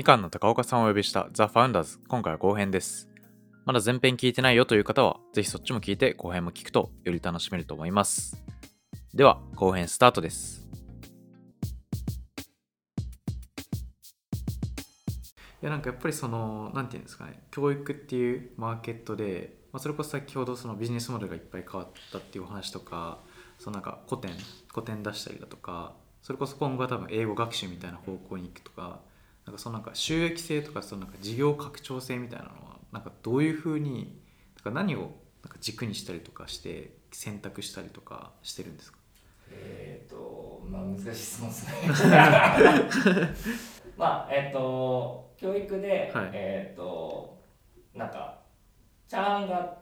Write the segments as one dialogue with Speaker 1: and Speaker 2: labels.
Speaker 1: みかんの高岡さんをお呼びしたザ・ファウンダーズ今回は後編です。まだ前編聞いてないよという方はぜひそっちも聞いて後編も聞くとより楽しめると思います。では後編スタートです。いやなんかやっぱりそのなんていうんですかね教育っていうマーケットで、まあ、それこそ先ほどそのビジネスモデルがいっぱい変わったっていうお話とかそのなんか古典古典出したりだとかそれこそ今後は多分英語学習みたいな方向に行くとかなんかそのなんか収益性とかそのなんか事業拡張性みたいなのはなんかどういうふうになんか何をなんか軸にしたりとかして選択したりとかしてるんですか？
Speaker 2: えっ、とまあ難しい質問ですねまあえっ、と教育で、
Speaker 1: はい。
Speaker 2: えっ、となんかチャーンが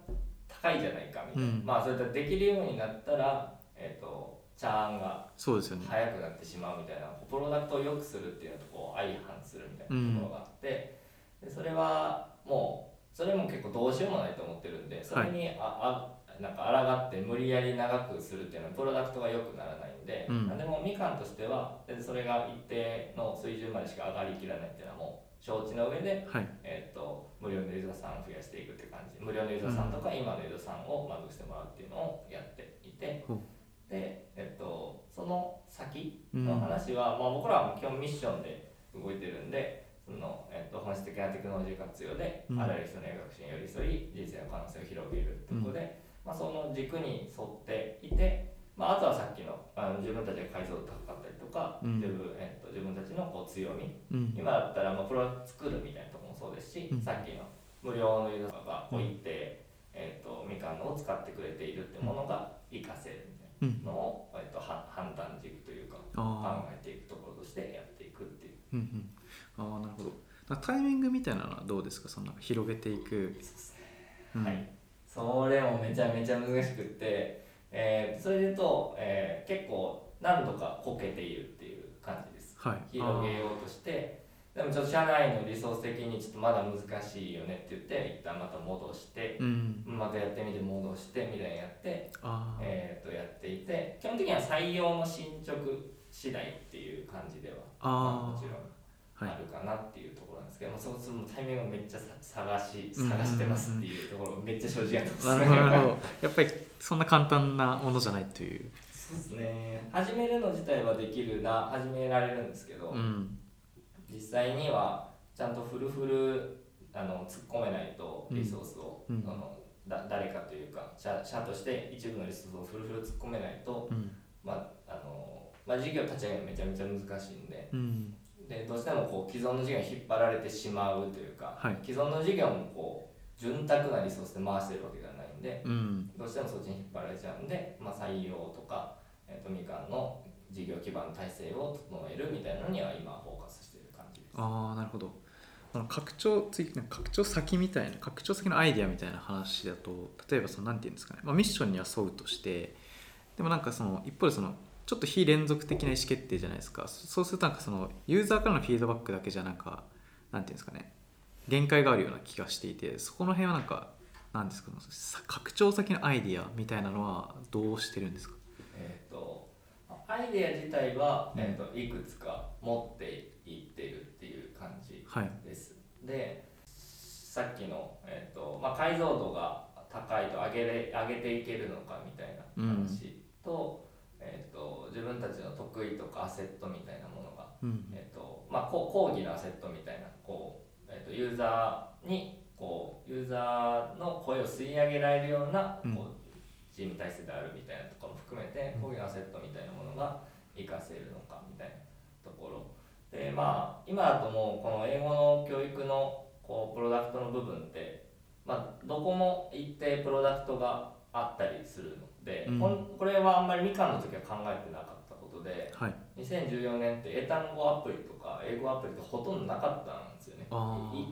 Speaker 2: 高いじゃないかみたいな、
Speaker 1: うん。
Speaker 2: まあそれでできるようになったらえっ、とチャーンが
Speaker 1: そうですよね。
Speaker 2: 速くなってしまうみたいなプロダクトを良くするっていうのとこう相反するみたいなところがあって、でそれはもうそれも結構どうしようもないと思ってるんでそれにあ、あなんか抗って無理やり長くするっていうのはプロダクトが良くならないんで、
Speaker 1: うん。
Speaker 2: でもみかんとしてはでそれが一定の水準までしか上がりきらないっていうのはもう承知の上で、
Speaker 1: はい。
Speaker 2: えっと無料のユーザーさんを増やしていくっていう感じ。無料のユーザーさんとか今のユーザーさんを満足してもらうっていうのをやっていて、
Speaker 1: ほう
Speaker 2: で、えっと、その先
Speaker 1: うん。
Speaker 2: の話は、まあ、僕らは基本ミッションで動いてるんでその、えっと、本質的なテクノロジー活用で、
Speaker 1: うん。
Speaker 2: あらゆる人の学習に寄り添い人生の可能性を広げるってことで、まあ、その軸に沿っていて、まあ、あとはさっきのあの自分たちが解像度高かったりとか、
Speaker 1: うん。
Speaker 2: 自分えっと、自分たちのこう強み
Speaker 1: うん。
Speaker 2: 今だったらまあプロ作るみたいなところもそうですし、
Speaker 1: うん。
Speaker 2: さっきの無料のユーザーがこう一定、えっとみかんのを使ってくれているってものが活かせるみたい
Speaker 1: うん。
Speaker 2: えっと、は判断軸というか
Speaker 1: あ
Speaker 2: 考えていくところとしてやっていくっていう。
Speaker 1: ーうんうん。あーなるほど。タイミングみたいなのはどうですか？その広げていく、うん。
Speaker 2: はい、それもめちゃめちゃ難しくって、えーそれで言うと、えー結構何度かこけているっていう感じです。
Speaker 1: はい。
Speaker 2: 広げようとしてでもちょっと社内のリソース的にちょっとまだ難しいよねって言って一旦また戻して
Speaker 1: うん。
Speaker 2: またやってみて戻してみたいなやって、えー、とやっていて基本的には採用の進捗次第っていう感じでは
Speaker 1: あ
Speaker 2: まあもちろん
Speaker 1: はい
Speaker 2: あるかなっていうところなんですけど、まあ、そそのタイミングをめっちゃさ探し
Speaker 1: うん。
Speaker 2: 探してますっていうところめっちゃ正直やってます
Speaker 1: なるほどなるほど。やっぱりそんな簡単なものじゃないという。
Speaker 2: そうですね。始めるの自体はできるな始められるんですけど、
Speaker 1: うん
Speaker 2: 実際にはちゃんとフルフルあの突っ込めないとリソースを、
Speaker 1: うん。
Speaker 2: そのだ誰かというか社社として一部のリソースをフルフル突っ込めないと、
Speaker 1: うん。
Speaker 2: まああのまあ、事業立ち上げるのめちゃめちゃ難しいんで
Speaker 1: うん。
Speaker 2: でどうしてもこう既存の事業に引っ張られてしまうというか、
Speaker 1: はい。
Speaker 2: 既存の事業もこう潤沢なリソースで回してるわけではないんで
Speaker 1: うん。
Speaker 2: どうしてもそっちに引っ張られちゃうんで、まあ、採用とか、えー、とみかんの事業基盤体制を整えるみたいなのには今フォーカスして。
Speaker 1: ああなるほど。あの拡張次拡張先みたいな拡張先のアイデアみたいな話だと例えばそのなんていうんですかね、まあ、ミッションには沿うとしてでもなんかその一方でそのちょっと非連続的な意思決定じゃないですか。そうするとなんかそのユーザーからのフィードバックだけじゃなんかなんていうんですかね。限界があるような気がしていてそこの辺はなんかなんですかさ拡張先のアイディアみたいなのはどうしてるんですか？
Speaker 2: えー、とアイデア自体は、えー、といくつか持っていってるっていう感じ
Speaker 1: はい。
Speaker 2: です。でさっきの、えーとまあ、解像度が高いと上げれ上げていけるのかみたいな話と,、えー、と自分たちの得意とかアセットみたいなものが、
Speaker 1: うん。
Speaker 2: えーとまあ、こ講義のアセットみたいなこう、えー、とユーザーにこうユーザーの声を吸い上げられるような、
Speaker 1: うん。
Speaker 2: こうチーム体制であるみたいなところも含めて講義のアセットみたいなものが活かせるのかみたいなところでまあ今だともうこの英語の教育のこうプロダクトの部分って、まあ、どこも一定プロダクトがあったりするので、
Speaker 1: うん。
Speaker 2: これはあんまりみかんの時は考えてなかったことで
Speaker 1: はい。
Speaker 2: 2014年って英単語アプリとか英語アプリってほとんどなかったんですよね。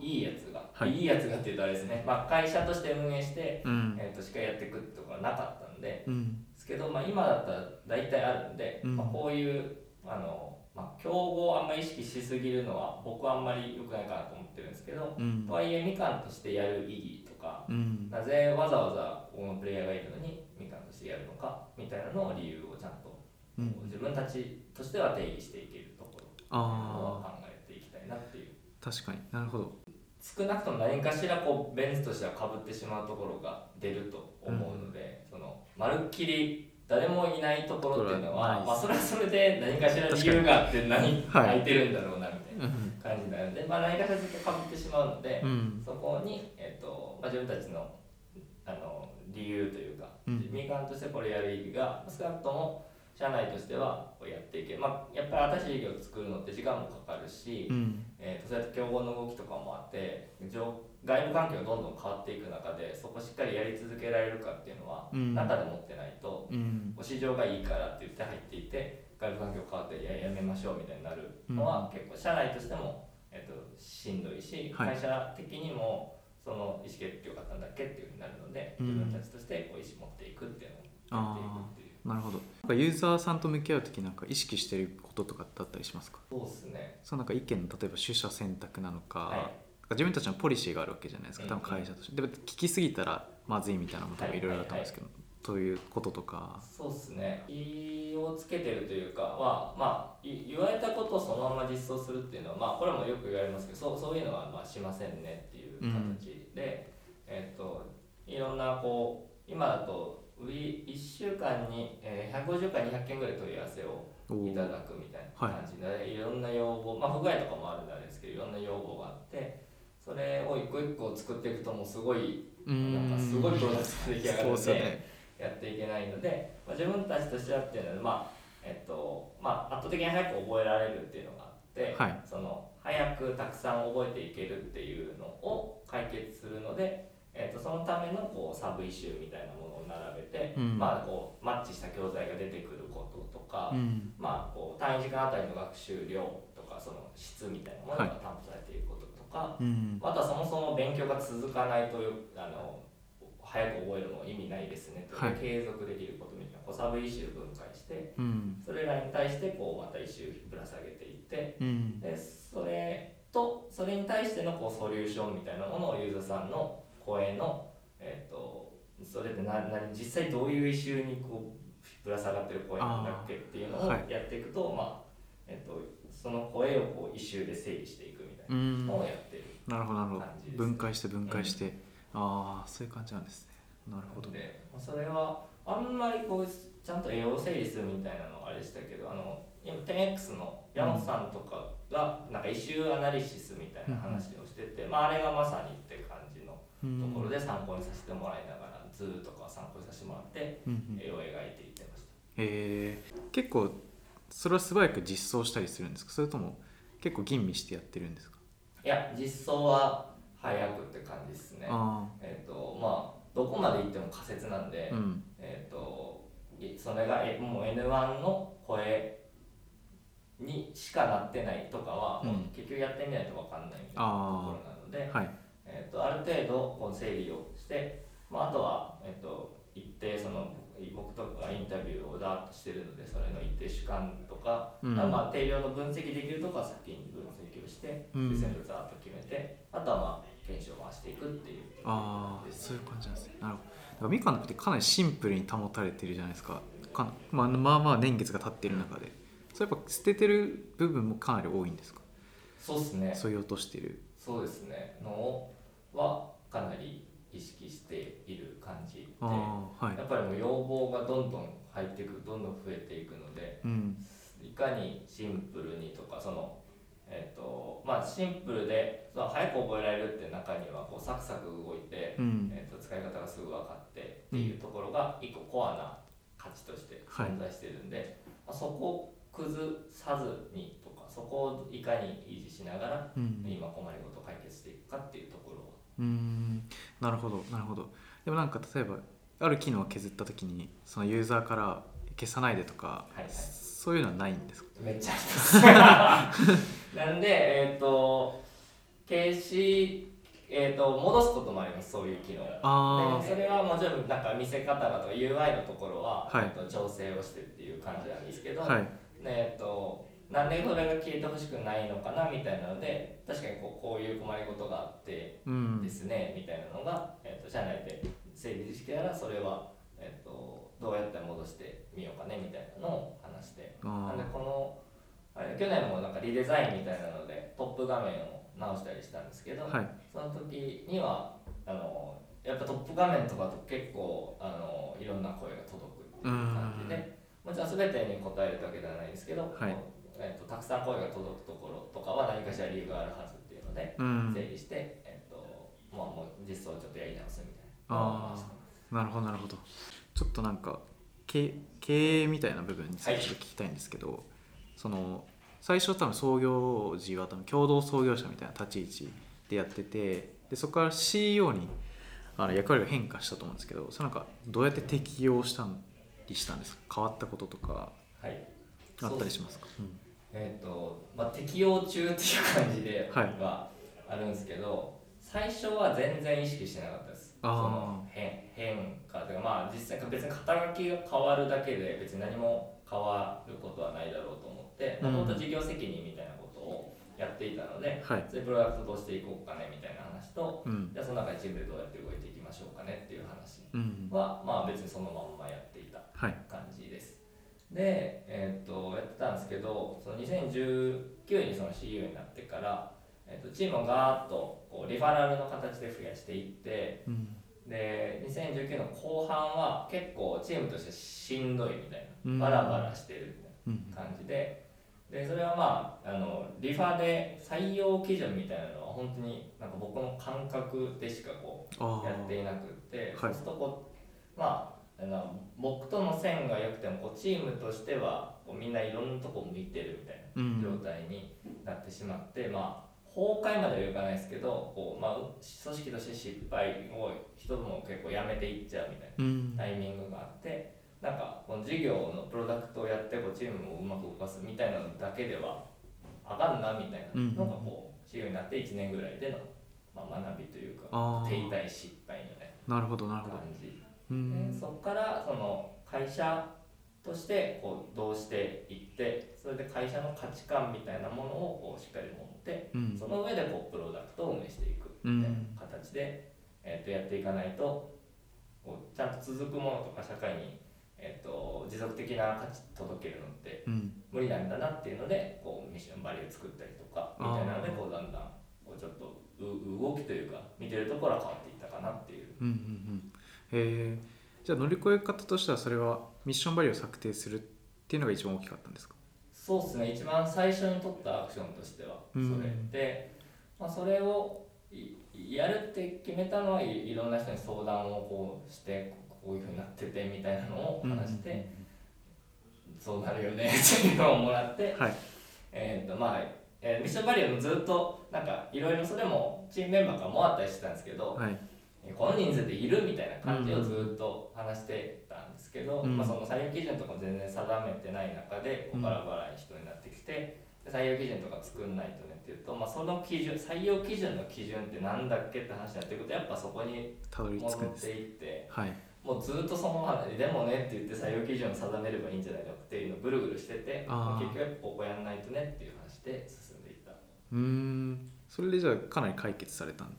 Speaker 2: いいいやつが、
Speaker 1: はい。
Speaker 2: い、いやつがっていうとあれですね、まあ、会社として運営して、
Speaker 1: うん。
Speaker 2: えー、としかやっていくってところはなかったんで。
Speaker 1: うん。
Speaker 2: ですけど、まあ、今だったら大体あるんで、
Speaker 1: うん。
Speaker 2: まあ、こういうあの、まあ、競合をあんまり意識しすぎるのは僕はあんまり良くないかなと思ってるんですけど、
Speaker 1: うん。
Speaker 2: とはいえみかんとしてやる意義とか
Speaker 1: うん。
Speaker 2: なぜわざわざこのプレイヤーがいるのにみかんとしてやるのかみたいなのを理由をちゃんと、
Speaker 1: うん。
Speaker 2: 自分たちとしては定義していけるところを考えていきたいなっていう。
Speaker 1: 確かに。なるほど。
Speaker 2: 少なくとも何かしらこうベン図としてはかぶってしまうところが出ると思うので、そのまるっきり誰もいないところっていうのは、まあ、それはそれで何かしら理由があって何空いてるんだろうなみたいな感じになるので、まあ、何かしらずっとかぶってしまうので、
Speaker 1: うん、
Speaker 2: そこに、えーとまあ、自分たちのあの理由というか、うん、民間としてこれやる意義が少なくとも社内としてはやっていけまあやっぱり新しい事業を作るのって時間もかかるし、うん、えーと、そうやって競合の動きとかもあって外部環境がどんどん変わっていく中でそこしっかりやり続けられるかっていうのは、うん、中で持ってないと、うん、市場がいいからって言って入っていて外部環境変わってややめましょうみたいになるのは、結構社内としても、えーと、しんどいし、会社的にもその意思決定があったんだっけっていうふうになるので、自分たちとしてこう意思持っていくっていうのをやっていくっていう。
Speaker 1: なるほど。なんかユーザーさんと向き合う時なんか意識してることとかだったりしますか？
Speaker 2: そうですね。
Speaker 1: そうなんか意見の例えば取捨選択なのか、はい、自分たちのポリシーがあるわけじゃないですか。多分会社として、でも聞きすぎたらまずいみたいなのも多分いろいろあったんですけど、ということとか。
Speaker 2: そうですね。気をつけてるというかはまあ言われたことをそのまま実装するっていうのはまあこれもよく言われますけどそうそういうのはまあしませんねっていう形で、うん、えっ、ー、といろんなこう今だと1週間に、えー、150から200件ぐらい問い合わせをいただくみたいな感じで、はい、いろんな要望、まあ、不具合とかもあるんですけどいろんな要望があってそれを一個一個作っていくともうすごいなんかすごいプロダクトが出来上がるので、ね、やっていけないので、まあ、自分たちとしてはっていうのは、まあえっとまあ、圧倒的に早く覚えられるっていうのがあって、はい、その早くたくさん覚えていけるっていうのを解決するのでえーと、そのためのこうサブイシューみたいなものを並べて、うん、まあ、こうマッチした教材が出てくることとか、うん、まあ、こう単位時間あたりの学習量とかその質みたいなものが担保されていることとか、はい、あとはそもそも勉強が続かないとあの早く覚えるの意味ないですねと、はい、継続できることみたいなこうサブイシュー分解して、うん、それらに対してこうまた一周ぶら下げていって、でそれとそれに対してのこうソリューションみたいなものをユーザーさんの声の、えーと、それってなな実際どういう異臭にこうぶら下がってる声なんだっけっていうのをやっていくと、はい、まあえーと、その声をこう異臭で整理していくみたいなのをやってる
Speaker 1: なるほどなるほど。分解して分解して、うん、ああそういう感じなんですね。なるほど。
Speaker 2: でそれはあんまりこうちゃんと栄養整理するみたいなのはあれでしたけどあの今 10X の山本さんとかがなんか異臭アナリシスみたいな話をしてて、うん、まあ、あれがまさにって感ところで参考にさせてもらいながら図とか参考にさせてもらって絵を描いていってました。
Speaker 1: へえ。結構それは素早く実装したりするんですか？それとも結構吟味してやってるんですか？
Speaker 2: いや実装は早くって感じですね。えっ、ー、とまあどこまでいっても仮説なんで、うん、えっ、ー、とそれがえもう N1 の声にしかなってないとかは、もう結局やってみないと分かんないみたいなところなので、はい、こう整理をして、まあ、あとは、えーと、一定その僕とかインタビューをダーッとしてるのでそれの一定主観とか、うん、まあ、定量の分析できるとこは先に分析をして、うん、全部ザーッと決めてあとはまあ検証を回していくっていう。
Speaker 1: ああそういう感じなんですね。なるほど。だからみかんのってかなりシンプルに保たれてるじゃないですか。か、まあ、まあまあ年月が経ってる中で。それやっぱ捨ててる部分もかなり多いんですか？
Speaker 2: そうですね。
Speaker 1: そういう落としてる。
Speaker 2: そうですね。のをはかなり意識している感じで、はい、やっぱりもう要望がどんどん入っていくどんどん増えていくので、うん、いかにシンプルにとかそのえーとまあ、シンプルでその早く覚えられるって中にはこうサクサク動いて、うん、えー、と使い方がすぐ分かってっていうところが一個コアな価値として存在してるんで、はい、まあ、そこを崩さずにとかそこをいかに維持しながら、うん、今困りごとを解決していくかっていうところを
Speaker 1: うん。なるほどなるほど。でもなんか例えばある機能を削った時にそのユーザーから消さないでとか、はいはい、そういうのはないんですか？
Speaker 2: めっちゃあります。なんでえっ、ー、と消しえーと、戻すこともありますそういう機能。あでそれはもちろんなんか見せ方だとか UI のところは、はい、えーと調整をしてっていう感じなんですけど、はい、えーとなんでそれが消えてほしくないのかなみたいなので確かにこうこういう困りごとがあってですね、うん、みたいなのが、えーと、社内で整理してたらそれは、えーと、どうやって戻してみようかねみたいなのを話して。なんでこのあれ去年もなんかリデザインみたいなのでトップ画面を直したりしたんですけど、
Speaker 1: はい。
Speaker 2: その時にはあのやっぱトップ画面とかと結構あのいろんな声が届くっていう感じでもちろん全てに答えるわけではないですけど、
Speaker 1: はい
Speaker 2: えっとたくさん声が届くところとかは何かしら理由があるはずっていうので、
Speaker 1: うん。
Speaker 2: 整理して、えっとまあ、もう実装をちょっとやり直すみたいな。
Speaker 1: あー。
Speaker 2: 回してます
Speaker 1: なるほどなるほど。ちょっとなんか経経営みたいな部分についてちょっと聞きたいんですけど、その最初多分創業時は多分共同創業者みたいな立ち位置でやっててでそこから CEO にあの役割が変化したと思うんですけどそれなんかどうやって適用したりしたんですか？変わったこととか
Speaker 2: はい。
Speaker 1: あったりしますか？
Speaker 2: えっ、と、まあ、適用中っていう感じで
Speaker 1: はい。
Speaker 2: はあるんですけど、最初は全然意識してなかったです。その変変化というか、まあ、実際別に肩書きが変わるだけで別に何も変わることはないだろうと思って、
Speaker 1: うん。
Speaker 2: もともと事業責任みたいなことをやっていたので、
Speaker 1: はい。
Speaker 2: そういうプロダクトどうしていこうかねみたいな話と、
Speaker 1: うん。
Speaker 2: じゃあその中でチームでどうやって動いていきましょうかねっていう話
Speaker 1: うん。
Speaker 2: は、まあ別にそのまんまやっていた。
Speaker 1: はい。
Speaker 2: で、えー、とやってたんですけどその2019にその CEO になってから、えー、とチームをガーッとこうリファラルの形で増やしていって
Speaker 1: うん。
Speaker 2: で2019の後半は結構チームとしてしんどいみたい
Speaker 1: うん。
Speaker 2: なバラバラしてるみ
Speaker 1: うん
Speaker 2: たいな感じで。でそれはまああのリファで採用基準みたいなのは本当になんか僕の感覚でしかこう
Speaker 1: あ
Speaker 2: やっていなくって、
Speaker 1: はい。
Speaker 2: そうするとこうまああの僕との線が良くてもこうチームとしてはこうみんないろんなとこ向いてるみたいな
Speaker 1: うん。
Speaker 2: 状態になってしまって、まあ崩壊まではいかないですけどこう、まあ、組織として失敗を人も結構やめていっちゃうみたい
Speaker 1: うん。
Speaker 2: なタイミングがあってなんかこの事業のプロダクトをやってこうチームをうまく動かすみたいなのだけではあかんなみたいなのがこう CEO になって1年ぐらいでの、まあ、学びというか停滞失敗みたいな。
Speaker 1: なるほどなるほど。
Speaker 2: 感じ。
Speaker 1: うん
Speaker 2: でそこからその会社としてこうどうしていってそれで会社の価値観みたいなものをこうしっかり持って
Speaker 1: うん。
Speaker 2: その上でこうプロダクトを運営していくみたいな形で、えー、とやっていかないとこうちゃんと続くものとか社会に、えー、と持続的な価値届けるのって
Speaker 1: うん。
Speaker 2: 無理なんだなっていうのでこうミッションバリュー作ったりとかみたいなのでこうだんだんこうちょっとう動きというか見てるところは変わっていったかなっていう。
Speaker 1: うんうんうん。へえじゃあ乗り越え方としてはそれはミッションバリューを策定するっていうのが一番大きかったんですか？
Speaker 2: そうですね。一番最初に取ったアクションとしてはそれ、
Speaker 1: うん
Speaker 2: で、まあ、それをいやるって決めたのはいいろんな人に相談をこうしてここういうふうになっててみたいなのを話して、そうなるよねっていうのをもらって、
Speaker 1: はい。
Speaker 2: えーとまあえーミッションバリューもずっとなんかいろいろそれもチームメンバーからもらったりしてたんですけど、
Speaker 1: はい
Speaker 2: この人数でいるみたいな感じをずっと話してたんですけど、
Speaker 1: うん。
Speaker 2: まあ、その採用基準とかも全然定めてない中でバラバラに人になってきて、で採用基準とか作んないとねっていうと、まあ、その基準採用基準の基準ってなんだっけって話になってくるとやっぱそこに戻っていって
Speaker 1: はい。
Speaker 2: もうずっとその話でもねって言って採用基準を定めればいいんじゃないのっていうのをぐるぐるしてて結局ここやんないとねっていう話で進んでいった。
Speaker 1: うーん。それでじゃあかなり解決されたん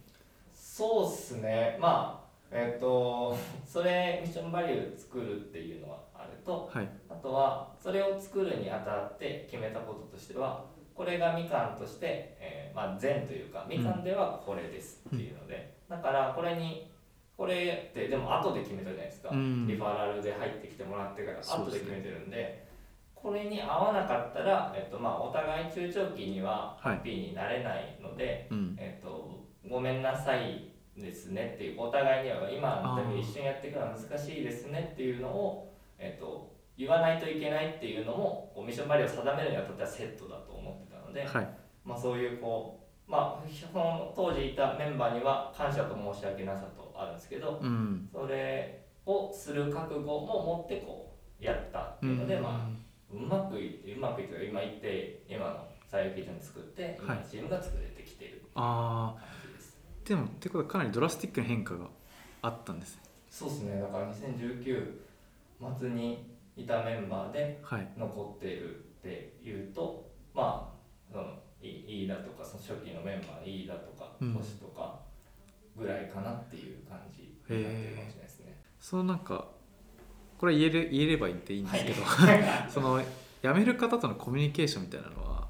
Speaker 2: そうっすね。まあえっ、と それミッションバリュー作るっていうのはあると
Speaker 1: はい。
Speaker 2: あとはそれを作るにあたって決めたこととしてはこれがみかんとして、えーまあ、善というかみかんではこれですっていうので、だからこれにこれってでも後で決めたじゃないですか、
Speaker 1: うん。
Speaker 2: リファラルで入ってきてもらってから後で決めてるんでこれに合わなかったら、えっとまあ、お互い中長期にはハッピーになれないので、
Speaker 1: うん。
Speaker 2: えっと、ごめんなさいですねっていうお互いには今
Speaker 1: あー
Speaker 2: でも一緒にやっていくのは難しいですねっていうのを、えっと、言わないといけないっていうのもこうミッションバリューを定めるにあたってはセットだと思ってたので、
Speaker 1: はい。
Speaker 2: まあ、そういうこう、まあ、その当時いたメンバーには感謝と申し訳なさとあるんですけど
Speaker 1: うん。
Speaker 2: それをする覚悟も持ってこうやったっていうので、まあうまくいってうまくいって今言って今の採用基準作って今
Speaker 1: はい。
Speaker 2: チームが作れてきている。
Speaker 1: あでもってことはかなりドラスティックな変化があったんですね。
Speaker 2: そうですね。だから2019末にいたメンバーで
Speaker 1: はい。
Speaker 2: 残っているっていうとまあそのいいだとかその初期のメンバーいいだとか
Speaker 1: うん。
Speaker 2: 星とかぐらいかなっていう感じになってるかもしれないですね。
Speaker 1: そのなんかこれ言える言えればいいっていいんですけど、
Speaker 2: はい。
Speaker 1: その辞める方とのコミュニケーションみたいなのは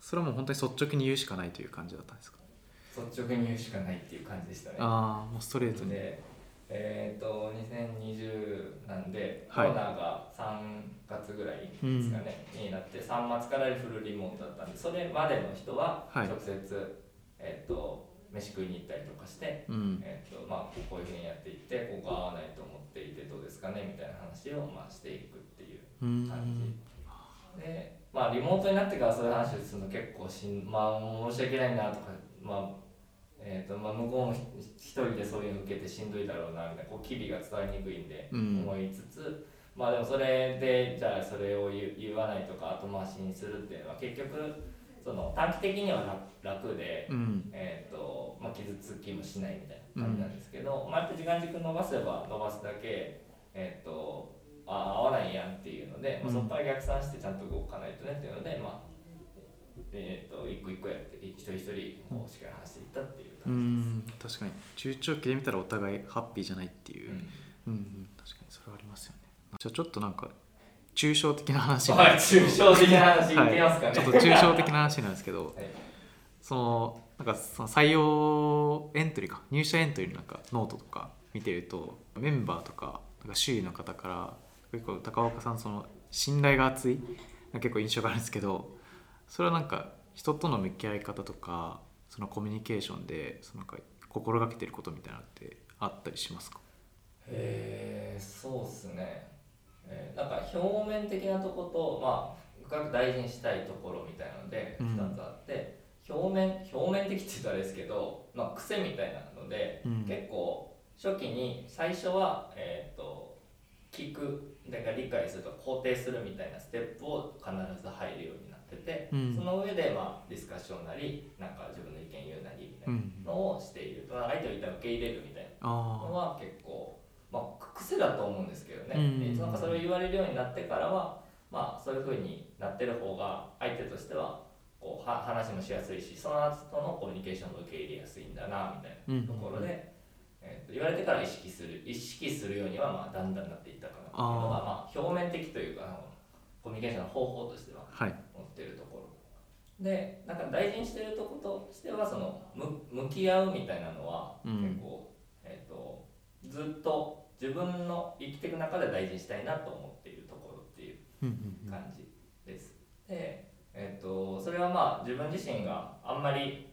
Speaker 1: それはもう本当に率直に言うしかないという感じだったんですか？
Speaker 2: 率直に言うしかないっていう感じでしたね。
Speaker 1: ああもうストレートに。
Speaker 2: でえっ、と2020なんで、
Speaker 1: はい。
Speaker 2: コロナが3月ぐらいですかね、になって3月からフルリモートだったんでそれまでの人は
Speaker 1: はい。
Speaker 2: 直接、えっ、と飯食いに行ったりとかして、
Speaker 1: うん。
Speaker 2: えっとまあ、こういうふうにやっていってここが合わないと思っていてどうですかねみたいな話を、まあ、していくっていう
Speaker 1: うーん。
Speaker 2: 感じでまあリモートになってからそういう話をするの結構しんまあ申し訳ないなとかまあえーとまあ、向こうもひ一人でそういうの受けてしんどいだろうなみたいなこう機微が伝わりにくいんで
Speaker 1: うん。
Speaker 2: 思いつつ、まあでもそれでじゃあそれを言わないとか後回しにするっていうのは結局その短期的には楽楽で、
Speaker 1: うん。
Speaker 2: えーとまあ、傷つきもしないみたいな感じなんですけど、まあ、やっぱ時間軸伸ばせば伸ばすだけ、えー、とあ合わないやんっていうので、まあ、そこから逆算してちゃんと動かないとねっていうので、まあえー、と一個一個やって一人一人こうしっかり話していったっていう
Speaker 1: う。ん確かに。中長期で見たらお互いハッピーじゃないっていう、
Speaker 2: うん。
Speaker 1: うんうん、確かにそれはありますよね。じゃあちょっとなんか抽象的な話
Speaker 2: はい、抽象的な話いけますかね。
Speaker 1: はい、ちょっと抽象的な話なんですけど
Speaker 2: はい。
Speaker 1: そのなんかその採用エントリーか。入社エントリーのなんかノートとか見てるとメンバーとかなんか周囲の方から結構高岡さんその信頼が厚い結構印象があるんですけどそれはなんか人との向き合い方とかそのコミュニケーションでそのなんか心がけてることみたいなのってあったりしますか？
Speaker 2: えー、そうっすね、えーなんか表面的なとことまあ深く大事にしたいところみたいなので
Speaker 1: うん。
Speaker 2: 2つあって、表面表面的って言うとあれですけど、まあ、癖みたいなので、
Speaker 1: うん。
Speaker 2: 結構初期に最初は、えー、と聞くだから理解するとか肯定するみたいなステップを必ず入るようになってて、
Speaker 1: うん。
Speaker 2: その上で、まあ、ディスカッションなりなんか自分の意見言うなりみたいな
Speaker 1: うん。
Speaker 2: のをしている、まあ相手を一旦受け入れるみたいなの
Speaker 1: あ
Speaker 2: は結構、まあ、癖だと思うんですけどね、
Speaker 1: うん。
Speaker 2: でなんかそれを言われるようになってからは、まあ、そういうふうになってる方が相手としてはこうは話もしやすいしその後のコミュニケーションも受け入れやすいんだなみたいなところで、えーと言われてから意識する意識するようにはまあだんだんなっていったかなっていうのがまあ、表面的というかコミュニケーションの方法としては
Speaker 1: あはい。
Speaker 2: 持ってるところ。でなんか大事にしてるとことしてはそのむ向き合うみたいなのは
Speaker 1: うん。
Speaker 2: 結構、えー、とずっと自分の生きていく中で大事にしたいなと思っているところっていう
Speaker 1: うんうん
Speaker 2: 感じです。で、えー、とそれはまあ自分自身があんまり、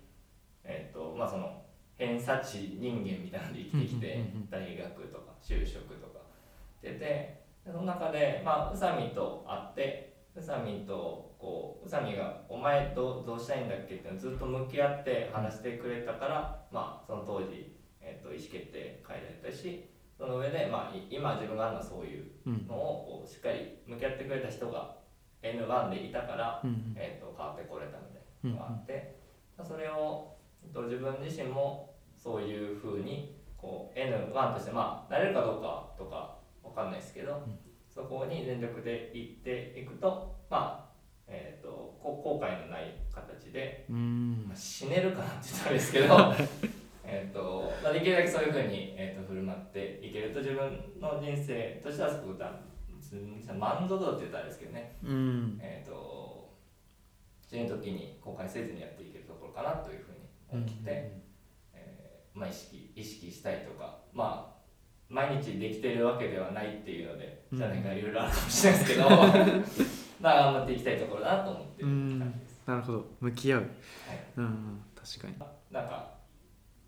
Speaker 2: えーとまあ、その偏差値人間みたいなので生きてきて
Speaker 1: うんうんうんうん。
Speaker 2: 大学とか就職とか。出てでその中で、まあ、宇佐美と会って宇佐美とこう宇佐美が「お前どうどうしたいんだっけ?」ってずっと向き合って話してくれたから、まあ、その当時、えー、と意思決定変えられたしその上で、まあ、い今自分があるのはそういう
Speaker 1: うん。
Speaker 2: のをこうしっかり向き合ってくれた人が N1 でいたから、
Speaker 1: うんうん。
Speaker 2: えー、と変わってこれたみたいなのがあって、それを、えっと自分自身もそういうふうにこう N1 としてまあなれるかどうかとかわかんないですけど、
Speaker 1: ん
Speaker 2: そこに全力でいっていくとまあえー、とこ後悔のない形で、まあ、死ねるかなって言ったらあれですけど えーと、まあ、できるだけそういうふうに、えー、と振る舞っていけると自分の人生としてはすごくだ満足度って言ったらあれですけどね、
Speaker 1: うん。
Speaker 2: えー、と死ぬ時に後悔せずにやっていけるところかなというふうに思って、えーまあ、意識意識したいとかまあ毎日できてるわけではないっていうので
Speaker 1: うん。
Speaker 2: じゃないかいろいろあるかもしれないですけど まあ頑張っていきたいところだなと思ってる感じです。
Speaker 1: なるほど。向き合う、
Speaker 2: はい。
Speaker 1: うんうん確かに。
Speaker 2: なんか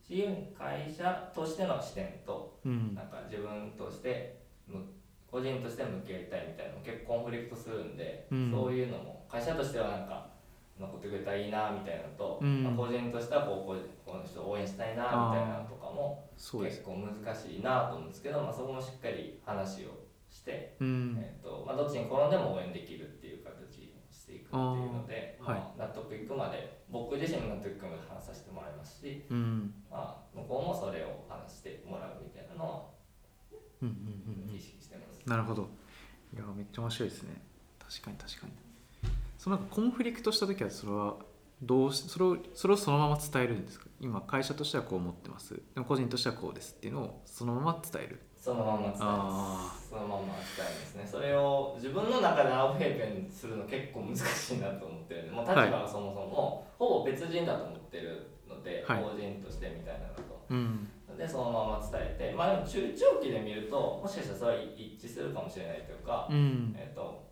Speaker 2: 自由会社としての視点と
Speaker 1: うん。
Speaker 2: なんか自分としてむ個人として向き合いたいみたいなのも結構コンフリクトするんで、
Speaker 1: うん。
Speaker 2: そういうのも会社としてはなんか残ってくれたらいいなみたいなのと、
Speaker 1: うん。
Speaker 2: まあ、個人としてはこうこの人を応援したいなみたいなのとかも結構難しいなと思うんですけど、まあ、そこもしっかり話をして、
Speaker 1: うん。
Speaker 2: えっとまあ、どっちに転んでも応援できるっていう形にしていくっていうので、
Speaker 1: はい。
Speaker 2: まあ、納得いくまで僕自身も納得いくまで話させてもらいますし、
Speaker 1: うん。
Speaker 2: まあ、向こうもそれを話してもらうみたいなのは
Speaker 1: うんうんうんうん。
Speaker 2: 意識してます。
Speaker 1: なるほど。いやめっちゃ面白いですね。確かに確かにそのなんかコンフリクトした時はそれはどうしそれをそれをそのまま伝えるんですか？今会社としてはこう思ってます。でも個人としてはこうですっていうのをそのまま伝える。
Speaker 2: そのまま伝え
Speaker 1: あ
Speaker 2: ます。そそのまま扱いですね。それを自分の中でアウフェーペンするの結構難しいなと思ってるんでもう立場がそもそもほぼ別人だと思ってるので、
Speaker 1: はい。
Speaker 2: 法人としてみたいなのと。
Speaker 1: うん。
Speaker 2: でそのまま伝えてまあでも中長期で見るともしかしたらそれは一致するかもしれないというか、
Speaker 1: うん。
Speaker 2: えっと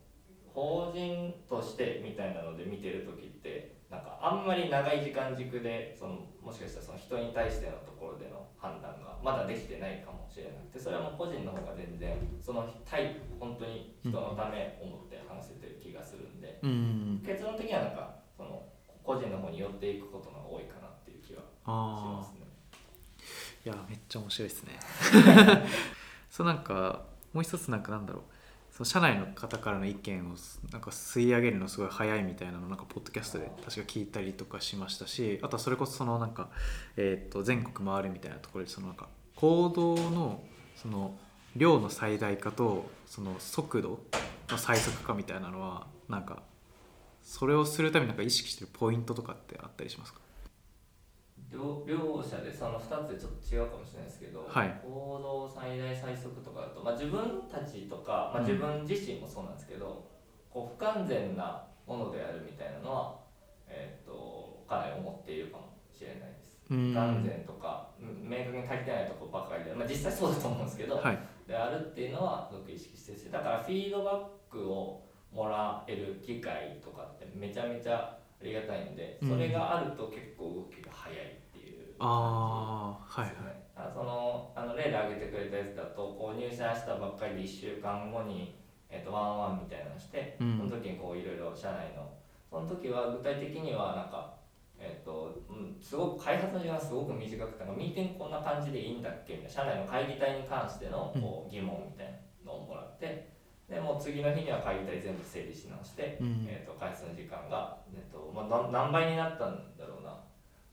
Speaker 2: 法人としてみたいなので見てる時ってなんかあんまり長い時間軸でそのもしかしたらその人に対してのところでの判断がまだできてないかもしれなくてそれはもう個人の方が全然その対本当に人のため思って話せてる気がするんで、
Speaker 1: うん。
Speaker 2: 結論的にはなんかその個人の方に寄っていくことが多いかなっていう気はしま
Speaker 1: あ
Speaker 2: すね。
Speaker 1: あいやめっちゃ面白いですね。そうなんかもう一つなんかなんだろうその社内の方からの意見をなんか吸い上げるのすごい早いみたいなのなんかポッドキャストで確か聞いたりとかしましたしあとはそれこそそのなんか、えー、と全国回るみたいなところでそのなんか行動のその量の最大化とその速度の最速化みたいなのはなんかそれをするためになんか意識してるポイントとかってあったりしますか？
Speaker 2: 両両者でその2つでちょっと違うかもしれないですけど、
Speaker 1: はい。
Speaker 2: 行動最大最速とかだと、まあ、自分たちとか、まあ、
Speaker 1: うん。
Speaker 2: 自分自身もそうなんですけど、こう不完全なものであるみたいなのは、えー、とかなり思っているかもしれないです。
Speaker 1: うん。
Speaker 2: 不完全とかうん明確に足りてないとこばっかりで、まあ、実際そうだと思うんですけど、
Speaker 1: はい。
Speaker 2: であるっていうのはすごく意識してるしだからフィードバックをもらえる機会とかってめちゃめちゃありがたいんでそれがあると結構動きが早い
Speaker 1: ああはいはい。
Speaker 2: そのあの例で挙げてくれたやつだとこう入社したばっかりで1週間後に、えっとワンワンみたいなのして、
Speaker 1: うん。
Speaker 2: その時にこういろいろ社内のその時は具体的にはなんかえっとうん、すごく開発の時間がすごく短くてミーティングこんな感じでいいんだっけみたいな社内の会議体に関してのこう疑問みたいなのをもらってでもう次の日には会議体全部整理し直して、
Speaker 1: うん。
Speaker 2: えー、と開発の時間が、えーとまあ、何何倍になったんだろうな、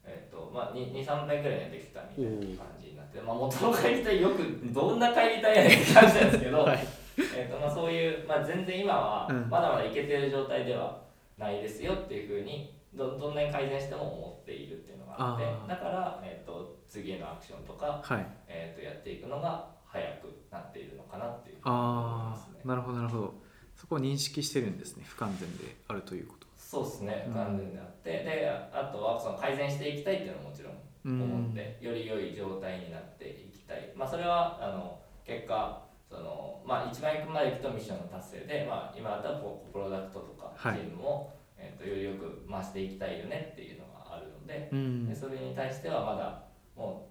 Speaker 2: えーとまあ、23倍ぐらいにはできたみたいな感じになって、まあ、元の会議体よくどんな会議体やねんって感じなんですけど、
Speaker 1: はい。
Speaker 2: えーとまあ、そういう、まあ、全然今は
Speaker 1: うん。
Speaker 2: まだまだいけてる状態ではないですよっていうふうにどどんなに改善しても思っているっていうのがあってだから、えー、と次へのアクションとか、
Speaker 1: はい。
Speaker 2: えー、とやっていくのが早くなっているのかなっていうふうに思い
Speaker 1: あ
Speaker 2: ますね。
Speaker 1: あ。なるほどなるほど。そこを認識してるんですね。不完全であるということ
Speaker 2: そうですね。
Speaker 1: うん。
Speaker 2: 完全であって、であとはその改善していきたいっていうのももちろん
Speaker 1: うん。
Speaker 2: 思って、より良い状態になっていきたい。まあそれはあの結果そのまあ一番行くまで行くとミッションの達成で、まあ、今だったらこうプロダクトとかチ
Speaker 1: はい。
Speaker 2: ームも、えー、とよりよく回していきたいよねっていうのがあるので,、
Speaker 1: うん。
Speaker 2: でそれに対してはまだも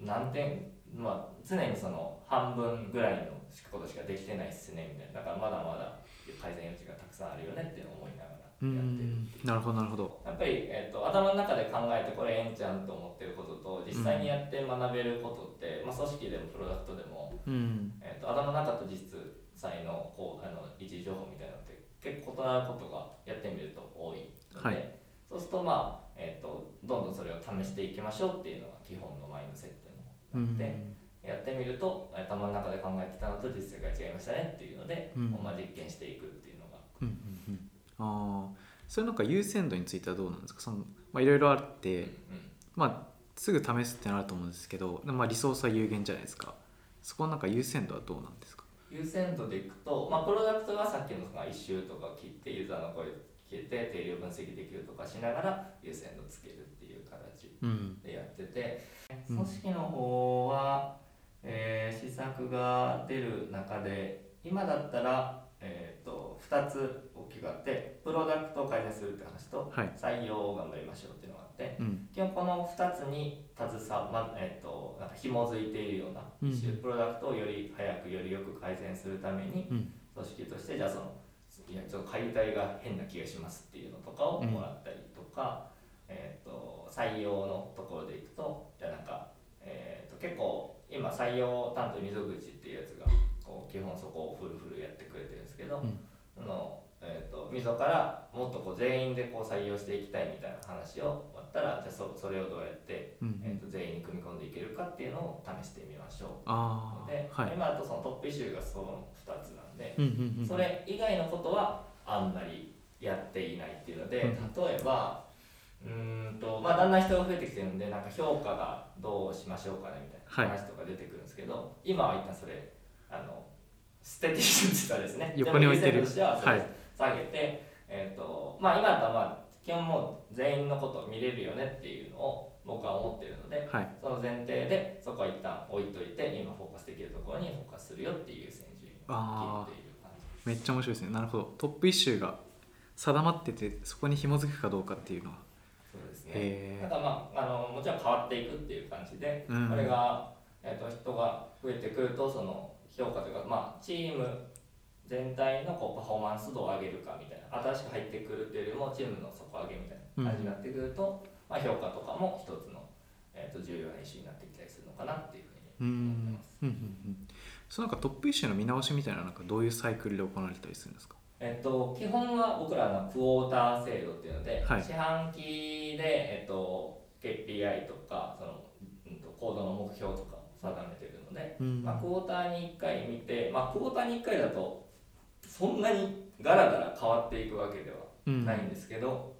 Speaker 2: う何点まあ常にその半分ぐらいのことしかできてないっすねみたいな。だからまだまだ改善余地がたくさんあるよねって思いながらってる
Speaker 1: ん。なるほどなるほど。
Speaker 2: やっぱり、えー、と頭の中で考えてこれええんちゃんと思ってることと実際にやって学べることって、まあ、組織でもプロダクトでも、
Speaker 1: うん。
Speaker 2: えー、と頭の中と実際のこうあの一時情報みたいなのって結構異なることがやってみると多いので、
Speaker 1: はい。
Speaker 2: そうするとまあ、えー、とどんどんそれを試していきましょうっていうのが基本のマインドセットに
Speaker 1: うん
Speaker 2: なって、やってみると頭の中で考えてたのと実際が違いましたねっていうので、
Speaker 1: うん。
Speaker 2: まあ、実験していくっていうのが
Speaker 1: うんうんうんああそれなんか優先度についてはどうなんですか？そのまあいろいろあって
Speaker 2: うん
Speaker 1: まあすぐ試すってのはあると思うんですけどまあリソースは有限じゃないですか。そこはなんか優先度はどうなんですか？
Speaker 2: 優先度でいくと、まあ、プロダクトはさっきのその1周とか切ってユーザーの声聞いて定量分析できるとかしながら優先度つけるっていう形
Speaker 1: うん。
Speaker 2: でやってて
Speaker 1: うん。
Speaker 2: 組織の方は、えー施策が出る中で今だったら、えー、と2つ大きくあってプロダクトを改善するって話と
Speaker 1: はい。
Speaker 2: 採用を頑張りましょうっていうのがあって
Speaker 1: うん。
Speaker 2: 基本この2つに携わ、まえー、となんか紐づいているような、
Speaker 1: うん。
Speaker 2: プロダクトをより早くよりよく改善するために、
Speaker 1: うん。
Speaker 2: 組織としてじゃあそのいやちょっと解体が変な気がしますっていうのとかをもらったりとか、えー、と採用のところでいくとじゃあなんか、えー、と結構今採用担当溝口っていうやつがこう基本そこをフルフルやってくれてるんですけど、
Speaker 1: うん。
Speaker 2: そのえー、と溝からもっとこう全員でこう採用していきたいみたいな話を終わったらじゃあそそれをどうやって、
Speaker 1: うん
Speaker 2: えー、と全員に組み込んでいけるかっていうのを試してみましょう。で、
Speaker 1: はい。
Speaker 2: 今だとそのトップイシューがその2つなんで、
Speaker 1: うんうんうん。
Speaker 2: それ以外のことはあんまりやっていないっていうので、
Speaker 1: うん。
Speaker 2: 例えばうーんとまあだんだん人が増えてきてるんでなんか評価がどうしましょうかねみたいな話とか出てくるんですけど、今は一旦それあのテティとしてはですね。
Speaker 1: 横に置いてる。
Speaker 2: としては下げて、えーとまあ、今だったらまあ基本もう全員のことを見れるよねっていうのを僕は思ってるので
Speaker 1: はい。
Speaker 2: その前提でそこは一旦置いといて今フォーカスできるところにフォーカスするよっていう優先順位を切っている感じ。
Speaker 1: めっちゃ面白いですね。なるほど。トップイシューが定まっててそこに紐づくかどうかっていうのは。
Speaker 2: そうですね。
Speaker 1: へ
Speaker 2: ただまああのもちろん変わっていくっていう感じで、
Speaker 1: うん。
Speaker 2: これが、えー、と人が増えてくるとその評価というか、まあ、チーム全体のこうパフォーマンス度を上げるかみたいな新しく入ってくるっていうよりもチームの底上げみたいな感じになってくると、まあ、評価とかも一つの、えー、と重要なイシューになってきたりするのかなっていうふう
Speaker 1: う
Speaker 2: に思って
Speaker 1: ん
Speaker 2: ます。
Speaker 1: うん。うんうんそのなんかトップイシューの見直しみたいななんかどういうサイクルで行われたりするんですか？
Speaker 2: えっと、基本は僕らのクォーター制度っていうので、
Speaker 1: はい。
Speaker 2: 四半期で、えっと、KPI とかその、うん、と行動の目標とかを定めてるので、
Speaker 1: うん
Speaker 2: まあ、クォーターに1回見て、まあ、クォーターに1回だとそんなにガラガラ変わっていくわけではないんですけど、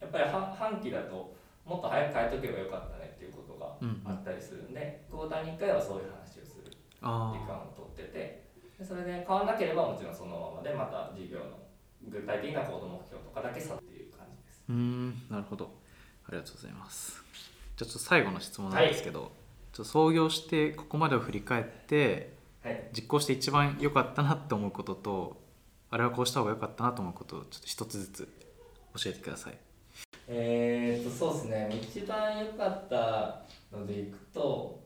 Speaker 2: やっぱり半期だともっと早く変えとけばよかったねっていうことがあったりするんで、クォーターに1回はそういう話をする時間を取っててでそれで変わらなければもちろんそのままでまた事業の具体的な行動目標とかだけさっていう感じです。
Speaker 1: うんなるほどありがとうございますじゃあちょっと最後の質問なんですけど、ちょっと創業してここまでを振り返って
Speaker 2: はい、
Speaker 1: 実行して一番良かったなって思うこととあれはこうした方が良かったなと思うことをちょっと一つずつ教えてください。
Speaker 2: えー、とそうですね。一番良かったのでいくと、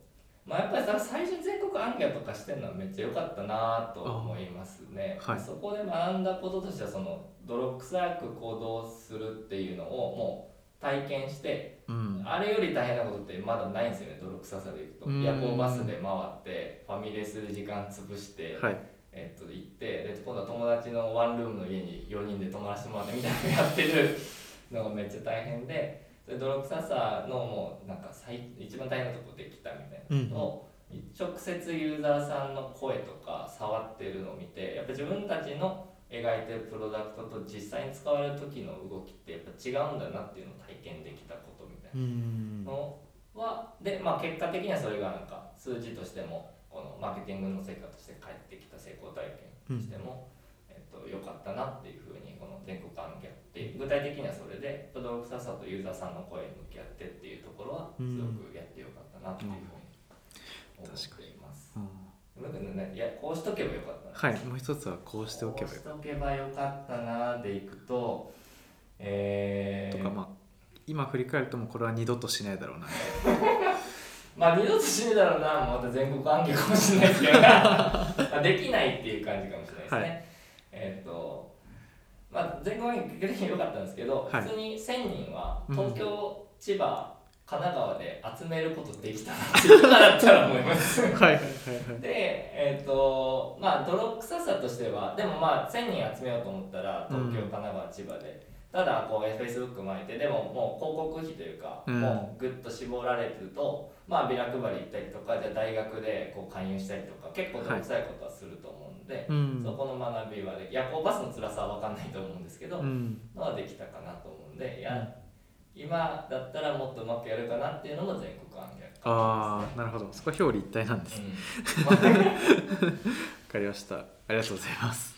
Speaker 2: まあ、やっぱりさ最初に全国アンケートとかしてるのはめっちゃ良かったなと思いますね、
Speaker 1: あはい。
Speaker 2: そこで学んだこととしてはその泥臭く行動するっていうのをもう体験して
Speaker 1: うん。
Speaker 2: あれより大変なことってまだないんですよね泥臭さでいくと。
Speaker 1: うん。
Speaker 2: 夜行バスで回ってファミレスで時間潰して、
Speaker 1: はい。
Speaker 2: えっと、行ってで今度は友達のワンルームの家に4人で泊まらせてもらってみたいなのやって るのがめっちゃ大変で。それ泥臭さのもうなんか最一番大変なとこできたみたいなのを、直接ユーザーさんの声とか触ってるのを見てやっぱ自分たちの描いてるプロダクトと実際に使われる時の動きってやっぱ違うんだなっていうのを体験できたことみたいな。
Speaker 1: うん
Speaker 2: のはで、まあ、結果的にはそれがなんか数字としてもこのマーケティングの成果として返ってきた成功体験としても、えっと、良かったなっていうふうにこの全国アンケートって具体的にはそれで泥臭さとユーザーさんの声に向き合ってっていうところはすごくやってよかったなっていうふうに思っています。
Speaker 1: うん
Speaker 2: なんかね、いやこうしとけばよかった。な
Speaker 1: はいもう一つはこうしておけばよ
Speaker 2: こうしとけばよかったなでいくとえー、
Speaker 1: とかまあ今振り返るともうこれは二度としないだろうな。
Speaker 2: まあ二度と死ぬだろうな、また全国暗記かもしれない。ですけど、まあできないっていう感じかもしれないですね。
Speaker 1: はい。
Speaker 2: えっ、と、まあ全国暗記結果的に良かったんですけど、
Speaker 1: はい。
Speaker 2: 普通に1000人は
Speaker 1: うん。
Speaker 2: 東京、千葉、神奈川で集めることできたなって今だったら思います。
Speaker 1: はいはいはい。はい
Speaker 2: で、えっ、と、まあ泥臭さとしては、でもまあ1000人集めようと思ったら、東京、
Speaker 1: うん
Speaker 2: 神奈川、千葉で。ただこう Facebook 巻いてでももう広告費というか、
Speaker 1: うん。
Speaker 2: もうぐっと絞られてるとまあビラ配り行ったりとかじゃあ大学でこう勧誘したりとか結構泥臭いことはすると思うんで、
Speaker 1: うん。
Speaker 2: そこの学びはで夜行バスの辛さは分かんないと思うんですけど、
Speaker 1: うん。
Speaker 2: のはできたかなと思うんでいや、今だったらもっとうまくやるかなっていうのも全国案件
Speaker 1: ああなるほど。そこは表裏一体なんですね。
Speaker 2: うん。
Speaker 1: わかりました。ありがとうございます。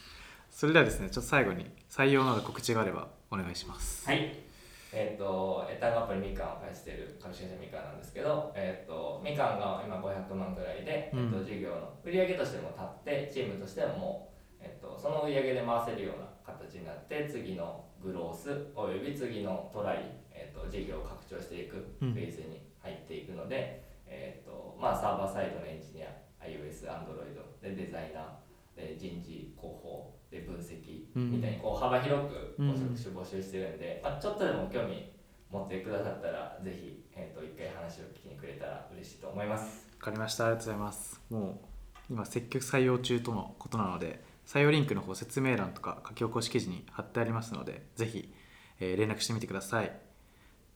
Speaker 1: それではですねちょっと最後に採用など告知があればお願いします。
Speaker 2: はい。えっ、と、エタンアプリみかんを返している株式会社みかんなんですけど、えっ、と、みかんが今500万ぐらいで、
Speaker 1: うん。
Speaker 2: えっと、事業の売上としても立って、チームとしてももう、えっ、と、その売上で回せるような形になって、次のグロース、および次のトライ、と、事業を拡張していくフ
Speaker 1: うん。
Speaker 2: ェーズに入っていくので、えっ、と、まあ、サーバーサイドのエンジニア、iOS、Android でデザイナー、で人事、広報、で分析
Speaker 1: うん。
Speaker 2: みたいにこう幅広く
Speaker 1: うん。
Speaker 2: ご職種募集してるんで、まあ、ちょっとでも興味持ってくださったらぜひ、えー、と一回話を聞きにくれたら嬉しいと思います。
Speaker 1: わかりました。ありがとうございます。もう今積極採用中とのことなので採用リンクの方説明欄とか書き起こし記事に貼ってありますのでぜひ、えー連絡してみてください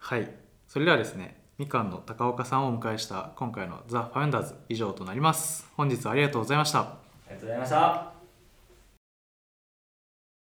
Speaker 1: はい。それではですねみかんの高岡さんをお迎えした今回のザ・ファウンダーズ以上となります。本日はありがとうございました。
Speaker 2: ありがとうございました。